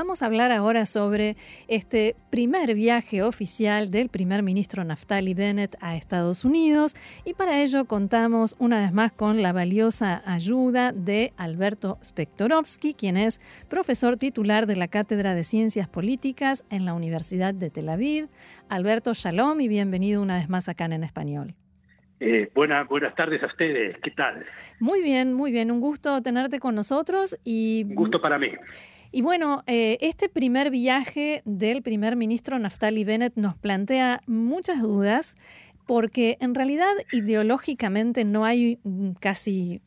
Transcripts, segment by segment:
Vamos a hablar ahora sobre este primer viaje oficial del primer ministro Naftali Bennett a Estados Unidos y para ello contamos una vez más con la valiosa ayuda de Alberto Spektorovsky, quien es profesor titular de la Cátedra de Ciencias Políticas en la Universidad de Tel Aviv. Alberto, shalom y bienvenido una vez más acá en Español. Eh, buenas tardes a ustedes, ¿qué tal? Muy bien, muy bien, un gusto tenerte con nosotros y... Un gusto para mí. Y bueno, eh, este primer viaje del primer ministro Naftali Bennett nos plantea muchas dudas porque en realidad ideológicamente no hay mm, casi,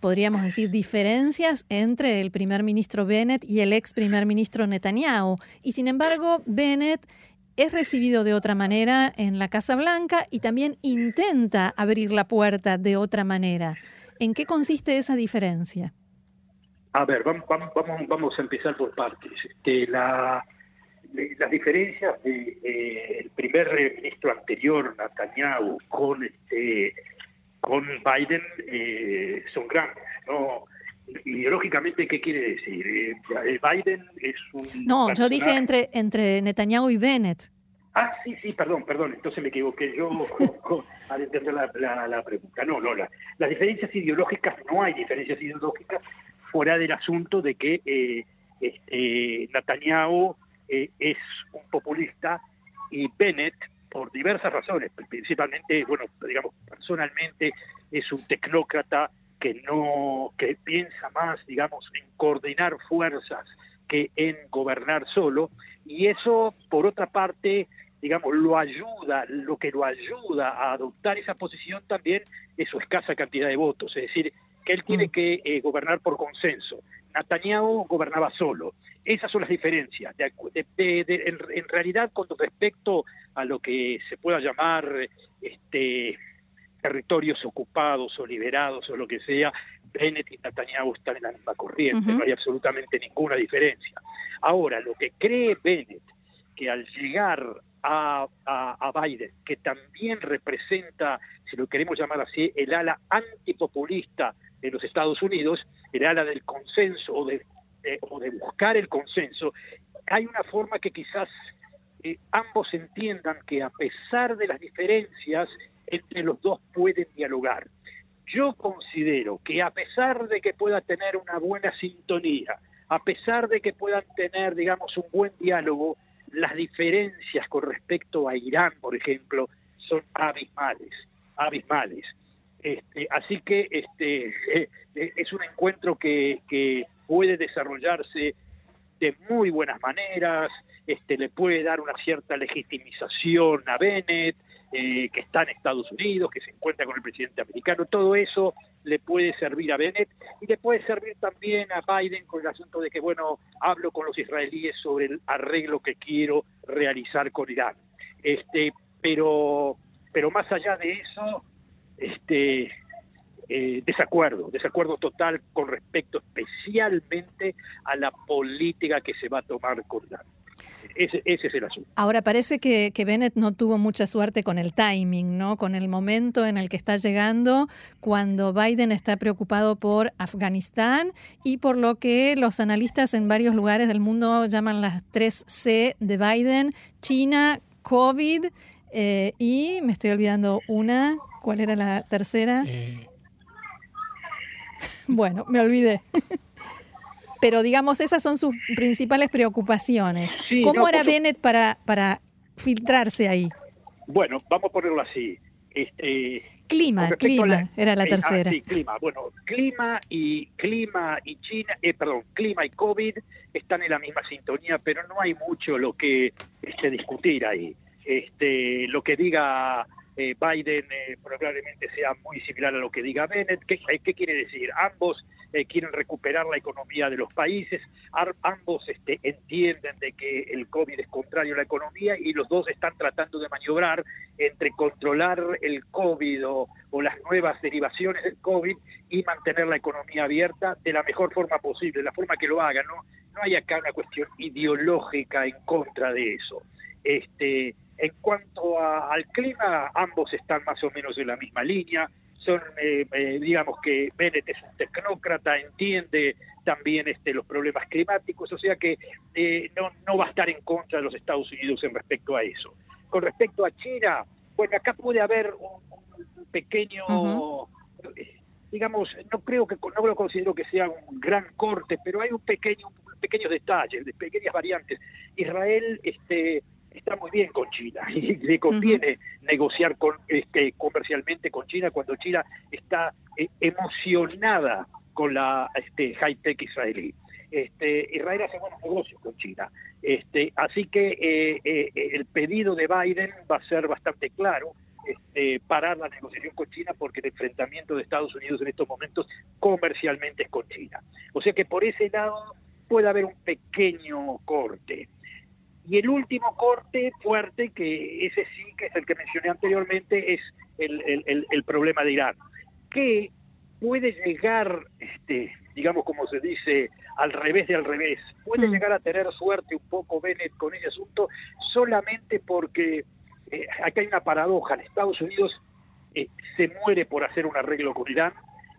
podríamos decir, diferencias entre el primer ministro Bennett y el ex primer ministro Netanyahu. Y sin embargo, Bennett es recibido de otra manera en la Casa Blanca y también intenta abrir la puerta de otra manera. ¿En qué consiste esa diferencia? A ver, vamos, vamos, a empezar por partes. Este, la, las diferencias del de, eh, primer ministro anterior, Netanyahu, con este con Biden eh, son grandes. ¿no? Ideológicamente, ¿qué quiere decir? Eh, Biden es un... No, yo dije entre, entre Netanyahu y Bennett. Ah, sí, sí, perdón, perdón, entonces me equivoqué yo al entender la, la, pregunta. No, no, las diferencias ideológicas, no hay diferencias ideológicas, fuera del asunto de que eh, este, Netanyahu eh, es un populista y Bennett, por diversas razones, principalmente, bueno, digamos, personalmente es un tecnócrata que no, que piensa más, digamos, en coordinar fuerzas que en gobernar solo, y eso, por otra parte, digamos, lo ayuda, lo que lo ayuda a adoptar esa posición también es su escasa cantidad de votos, es decir, que él tiene mm. que eh, gobernar por consenso. Netanyahu gobernaba solo. Esas son las diferencias. en, realidad, con respecto a lo que se pueda llamar este, territorios ocupados o liberados o lo que sea, Bennett y Netanyahu están en la misma corriente, no hay absolutamente ninguna diferencia. Ahora, lo que cree Bennett, que al llegar a, Biden, que también representa, si lo queremos llamar así, el ala antipopulista en los Estados Unidos, el ala del consenso o de, o de buscar el consenso, hay una forma que quizás eh, ambos entiendan que a pesar de las diferencias, entre los dos pueden dialogar. Yo considero que a pesar de que pueda tener una buena sintonía, a pesar de que puedan tener, digamos, un buen diálogo, las diferencias con respecto a Irán, por ejemplo, son abismales, abismales. Este, así que este, eh, es un encuentro que, que, puede desarrollarse de muy buenas maneras, este, le puede dar una cierta legitimización a Bennett, eh, que está en Estados Unidos, que se encuentra con el presidente americano, todo eso le puede servir a Bennett y le puede servir también a Biden con el asunto de que, bueno, hablo con los israelíes sobre el arreglo que quiero realizar con Irán. Este, pero, pero más allá de eso, este, eh, desacuerdo, desacuerdo total con respecto especialmente a la política que se va a tomar con Irán. Ese, es el asunto. Ahora parece que, que, Bennett no tuvo mucha suerte con el timing, ¿no? Con el momento en el que está llegando, cuando Biden está preocupado por Afganistán y por lo que los analistas en varios lugares del mundo llaman las tres C de Biden: China, COVID eh, y me estoy olvidando una. ¿Cuál era la tercera? Eh. Bueno, me olvidé. Pero digamos, esas son sus principales preocupaciones. ¿Cómo era Bennett para, para filtrarse ahí? Bueno, vamos a ponerlo así. Este, clima, clima, era la eh, ah, tercera. sí, clima. Bueno, clima y clima y China, eh, perdón, clima y COVID están en la misma sintonía, pero no hay mucho lo que este, discutir ahí. Este, lo que diga eh, Biden eh, probablemente sea muy similar a lo que diga Bennett. ¿Qué, qué quiere decir? Ambos eh, quieren recuperar la economía de los países, ambos este, entienden de que el COVID es contrario a la economía y los dos están tratando de maniobrar entre controlar el COVID o, o las nuevas derivaciones del COVID y mantener la economía abierta de la mejor forma posible, la forma que lo hagan. No, no hay acá una cuestión ideológica en contra de eso. Este, en cuanto al clima, ambos están más o menos en la misma línea. Son, eh, eh, digamos que Bennett es un tecnócrata, entiende también este, los problemas climáticos, o sea que eh, no, no va a estar en contra de los Estados Unidos en respecto a eso. Con respecto a China, bueno, acá puede haber un, pequeño, digamos, no creo que no lo considero que sea un gran corte, pero hay un pequeño, pequeños detalles, pequeñas variantes. Israel, este está muy bien con China y le conviene negociar con, este, comercialmente con China cuando China está eh, emocionada con la este, high-tech israelí. Este, Israel hace buenos negocios con China. Este, así que eh, eh, el pedido de Biden va a ser bastante claro, este, parar la negociación con China porque el enfrentamiento de Estados Unidos en estos momentos comercialmente es con China. O sea que por ese lado puede haber un pequeño corte. Y el último corte fuerte, que ese sí, que es el que mencioné anteriormente, es el, problema de Irán, que puede llegar, este, digamos como se dice, al revés de al revés, puede llegar a tener suerte un poco Bennett con ese asunto solamente porque eh, acá hay una paradoja, en Estados Unidos eh, se muere por hacer un arreglo con Irán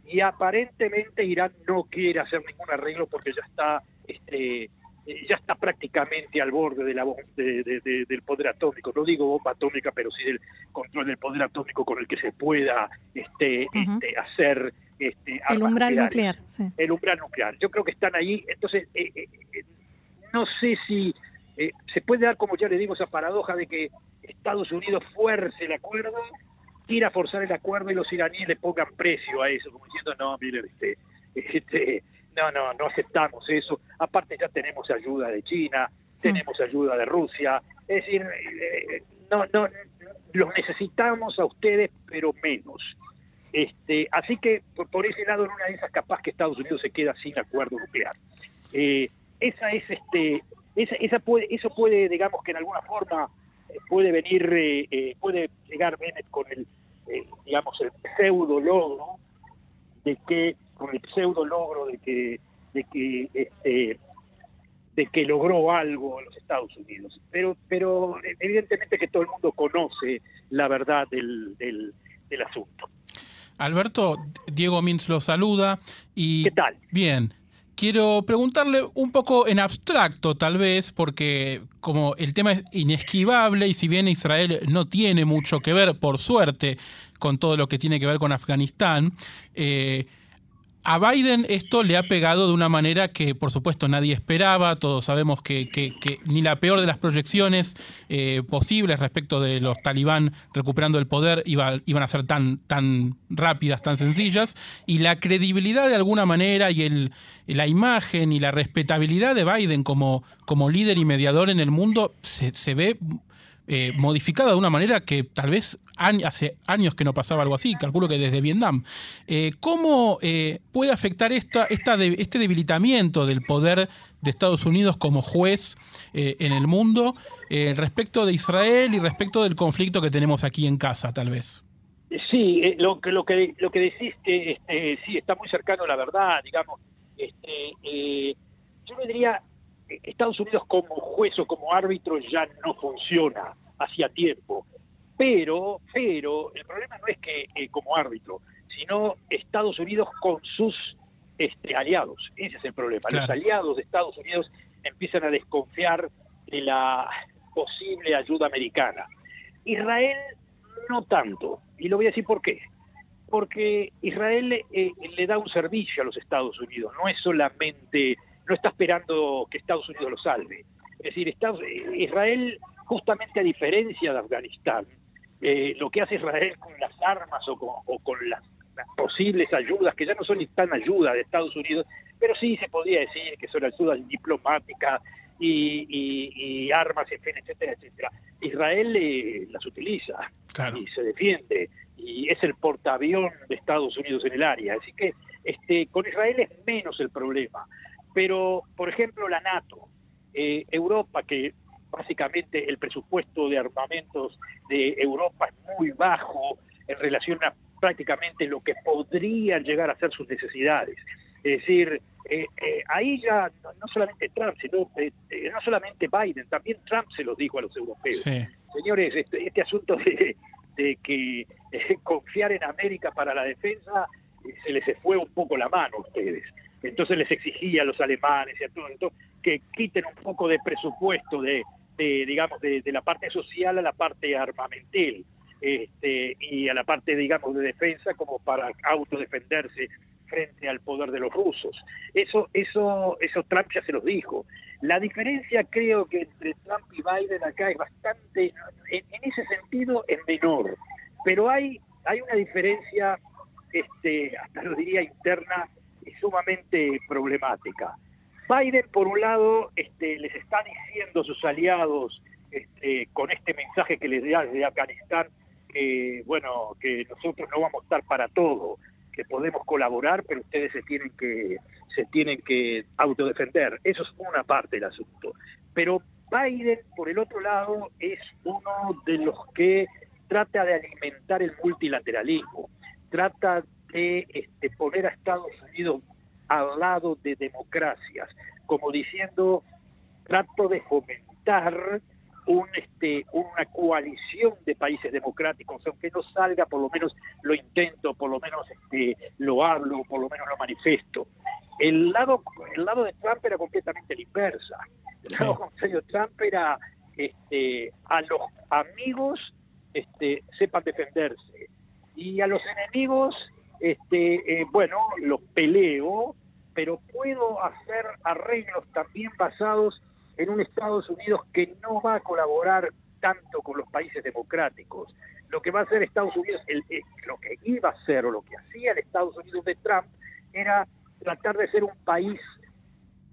y aparentemente Irán no quiere hacer ningún arreglo porque ya está este, ya está prácticamente al borde de la, del poder atómico. No digo bomba atómica, pero sí del control del poder atómico con el que se pueda este, este hacer este, el umbral nuclear. El umbral nuclear. Yo creo que están ahí. Entonces, eh, eh, no sé si se puede dar, como ya le digo, esa paradoja de que Estados Unidos fuerce el acuerdo, quiera forzar el acuerdo y los iraníes le pongan precio a eso, como diciendo, no, mire, este, este no, no, no aceptamos eso. Aparte ya tenemos ayuda de China, tenemos ayuda de Rusia. Es decir, eh, no, no, los necesitamos a ustedes, pero menos. Este, así que por, ese lado, en una de esas, capaz que Estados Unidos se queda sin acuerdo nuclear. Eh, esa es, este, esa, esa puede, eso puede, digamos que en alguna forma eh, puede venir, puede llegar Bennett con el, digamos, el pseudo logro de que con el pseudo logro de que de que este de que logró algo en los Estados Unidos. Pero pero evidentemente que todo el mundo conoce la verdad del, del, asunto. Alberto Diego Mintz lo saluda y qué tal bien. Quiero preguntarle un poco en abstracto, tal vez, porque como el tema es inesquivable y si bien Israel no tiene mucho que ver, por suerte, con todo lo que tiene que ver con Afganistán, eh, a Biden esto le ha pegado de una manera que, por supuesto, nadie esperaba. Todos sabemos que, ni la peor de las proyecciones eh, posibles respecto de los talibán recuperando el poder iban a ser tan, tan rápidas, tan sencillas. Y la credibilidad de alguna manera y el, la imagen y la respetabilidad de Biden como, como líder y mediador en el mundo se ve eh, modificada de una manera que tal vez hace años que no pasaba algo así, calculo que desde Vietnam. Eh, ¿Cómo eh, puede afectar esta, esta este debilitamiento del poder de Estados Unidos como juez en el mundo respecto de Israel y respecto del conflicto que tenemos aquí en casa, tal vez? Sí, lo, lo, que, lo que decís este, sí está muy cercano a la verdad, digamos. Este, yo le diría, Estados Unidos como juez o como árbitro ya no funciona hacía tiempo. Pero, pero el problema no es que eh, como árbitro, sino Estados Unidos con sus este, aliados. Ese es el problema. Los aliados de Estados Unidos empiezan a desconfiar de la posible ayuda americana. Israel no tanto. Y lo voy a decir por qué. Porque Israel eh, le da un servicio a los Estados Unidos. No es solamente no está esperando que Estados Unidos lo salve. Es decir, Israel, justamente a diferencia de Afganistán, eh, lo que hace Israel con las armas o con, las, posibles ayudas, que ya no son ni tan ayuda de Estados Unidos, pero sí se podría decir que son ayudas diplomáticas y, armas, etcétera, etcétera. Israel eh, las utiliza y se defiende y es el portaavión de Estados Unidos en el área. Así que este, con Israel es menos el problema. Pero, por ejemplo, la NATO, eh, Europa, que básicamente el presupuesto de armamentos de Europa es muy bajo en relación a prácticamente lo que podrían llegar a ser sus necesidades. Es decir, eh, eh, ahí ya no, solamente Trump, sino no solamente Biden, también Trump se lo dijo a los europeos. Señores, señores, este, este asunto de, que eh, confiar en América para la defensa se les fue un poco la mano a ustedes. Entonces les exigía a los alemanes y a todo esto que quiten un poco de presupuesto de, digamos, de, la parte social a la parte armamental este, y a la parte, digamos, de defensa como para autodefenderse frente al poder de los rusos. Eso, eso, eso Trump ya se los dijo. La diferencia creo que entre Trump y Biden acá es bastante, en, ese sentido, es menor. Pero hay, hay una diferencia, este, hasta lo diría interna, sumamente problemática. Biden, por un lado, este, les está diciendo a sus aliados este, con este mensaje que les da desde Afganistán que, bueno, que nosotros no vamos a estar para todo, que podemos colaborar, pero ustedes se tienen que se tienen que autodefender. Eso es una parte del asunto. Pero Biden, por el otro lado, es uno de los que trata de alimentar el multilateralismo, trata de este, poner a Estados Unidos al lado de democracias, como diciendo, trato de fomentar un, este, una coalición de países democráticos, aunque no salga, por lo menos lo intento, por lo menos este, lo hablo, por lo menos lo manifiesto. El lado, el lado de Trump era completamente la inversa. El lado de Trump era este, a los amigos este, sepan defenderse y a los enemigos, este, eh, bueno, los peleo, pero puedo hacer arreglos también basados en un Estados Unidos que no va a colaborar tanto con los países democráticos. Lo que va a hacer Estados Unidos, el, eh, lo que iba a hacer o lo que hacía el Estados Unidos de Trump era tratar de ser un país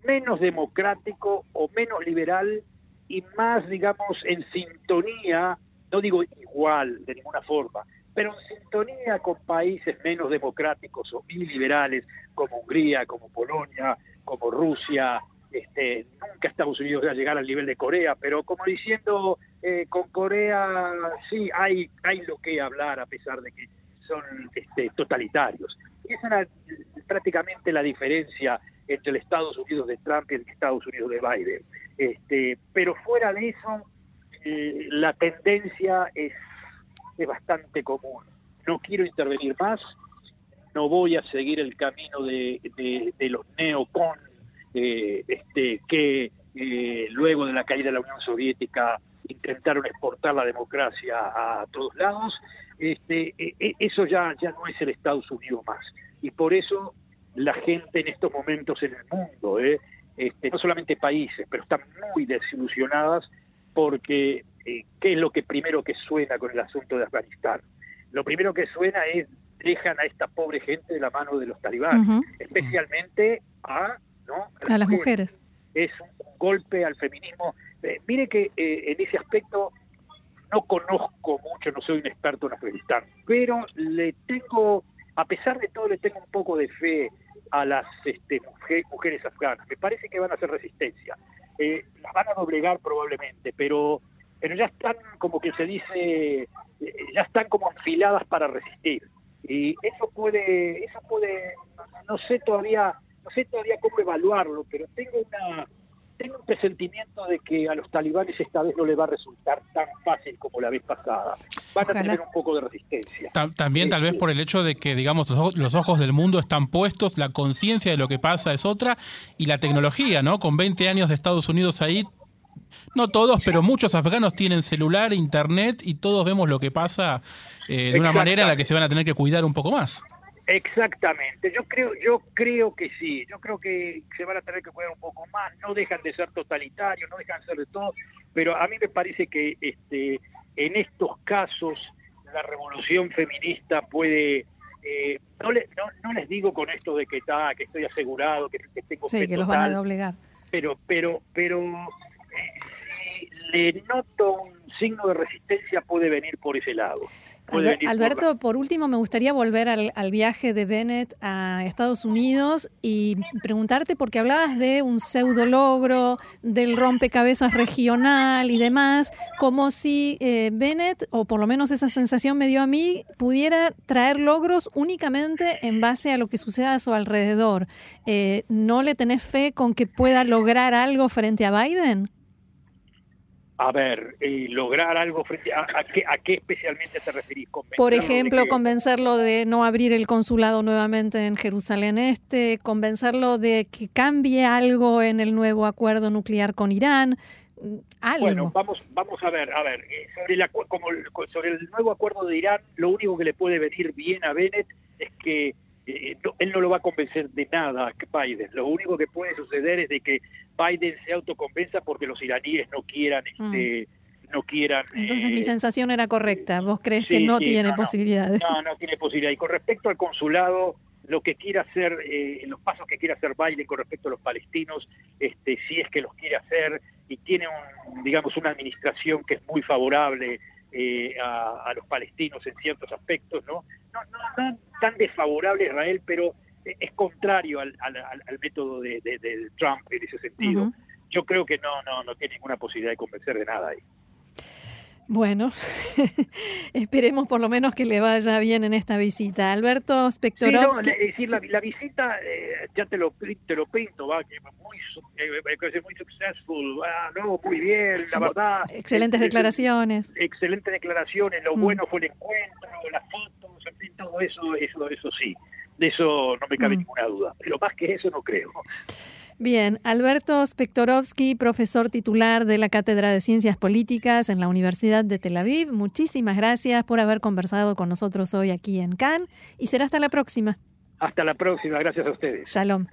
menos democrático o menos liberal y más, digamos, en sintonía, no digo igual de ninguna forma, pero en sintonía con países menos democráticos o liberales como Hungría, como Polonia, como Rusia, este, nunca Estados Unidos va a llegar al nivel de Corea, pero como diciendo, eh, con Corea sí hay, hay lo que hablar a pesar de que son este, totalitarios. Esa era prácticamente la diferencia entre el Estados Unidos de Trump y el Estados Unidos de Biden. Este, pero fuera de eso, eh, la tendencia es, es bastante común. No quiero intervenir más, no voy a seguir el camino de, de, los neocon eh, este, que eh, luego de la caída de la Unión Soviética intentaron exportar la democracia a todos lados, este, e, e, eso ya, ya no es el Estados Unidos más. Y por eso la gente en estos momentos en el mundo, eh, este, no solamente países, pero están muy desilusionadas porque ¿qué es lo que primero que suena con el asunto de Afganistán? Lo primero que suena es dejan a esta pobre gente de la mano de los talibanes, especialmente a a las mujeres. Es un golpe al feminismo. Eh, mire que eh, en ese aspecto no conozco mucho, no soy un experto en Afganistán, pero le tengo, a pesar de todo, le tengo un poco de fe a las este, mujeres afganas. Me parece que van a hacer resistencia. Eh, las van a doblegar probablemente, pero, pero ya están, como que se dice, ya están como enfiladas para resistir. Y eso puede, eso puede, no sé todavía no sé todavía cómo evaluarlo, pero tengo una tengo un presentimiento de que a los talibanes esta vez no le va a resultar tan fácil como la vez pasada. Van a tener un poco de resistencia. también tal vez por el hecho de que, digamos, los ojos del mundo están puestos, la conciencia de lo que pasa es otra, y la tecnología, ¿no? Con 20 años de Estados Unidos ahí, no todos, pero muchos afganos tienen celular, internet, y todos vemos lo que pasa eh, de una manera en la que se van a tener que cuidar un poco más. Exactamente, yo creo, yo creo que sí, yo creo que se van a tener que cuidar un poco más, no dejan de ser totalitarios, no dejan de ser de todo, pero a mí me parece que este, en estos casos la revolución feminista puede, eh, no, no, les digo con esto de que está, que estoy asegurado, que, tengo sí, que los van a doblegar, pero, pero, pero le noto un signo de resistencia puede venir por ese lado. Alberto, por, último, me gustaría volver al, viaje de Bennett a Estados Unidos y preguntarte, porque hablabas de un pseudo logro, del rompecabezas regional y demás, como si eh, Bennett, o por lo menos esa sensación me dio a mí, pudiera traer logros únicamente en base a lo que suceda a su alrededor. Eh, ¿No le tenés fe con que pueda lograr algo frente a Biden? A ver, eh, lograr algo frente a, a, qué, a qué especialmente te referís. Por ejemplo, convencerlo de no abrir el consulado nuevamente en Jerusalén Este, convencerlo de que cambie algo en el nuevo acuerdo nuclear con Irán. mm, Algo. Bueno, vamos, vamos a ver, a ver, eh, sobre, la, como, sobre el nuevo acuerdo de Irán, lo único que le puede venir bien a Bennett es que eh, no- él no lo va a convencer de nada a Biden. Lo único que puede suceder es de que Biden se autoconvenza porque los iraníes no quieran, este, no quieran. Entonces eh, mi sensación era correcta. ¿Vos crees que no sí, tiene no. posibilidades? No, no tiene posibilidad. Y con respecto al consulado, lo que quiera hacer, eh, los pasos que quiera hacer Biden con respecto a los palestinos, este, si es que los quiere hacer, y tiene, un, digamos, una administración que es muy favorable eh, a, a los palestinos en ciertos aspectos, ¿no? No, no, no tan desfavorable a Israel, pero es contrario al, al- al- método de, de- de Trump en ese sentido. Yo creo que no, no, no tiene ninguna posibilidad de convencer de nada ahí. Bueno, esperemos por lo menos que le vaya bien en esta visita. Alberto Sí, no, Spektorovsky. es decir, la, la visita, eh, ya te lo, te lo pinto, va, que muy, eh, muy successful, va, no, muy bien, la verdad. Excelentes eh, declaraciones. Excelentes declaraciones, lo Mm. bueno fue el encuentro, las fotos, en fin, todo eso, eso, eso sí, de eso no me cabe Mm. ninguna duda, pero más que eso no creo. Bien, Alberto Spektorovsky, profesor titular de la Cátedra de Ciencias Políticas en la Universidad de Tel Aviv, muchísimas gracias por haber conversado con nosotros hoy aquí en Cannes y será hasta la próxima. Hasta la próxima, gracias a ustedes. Shalom.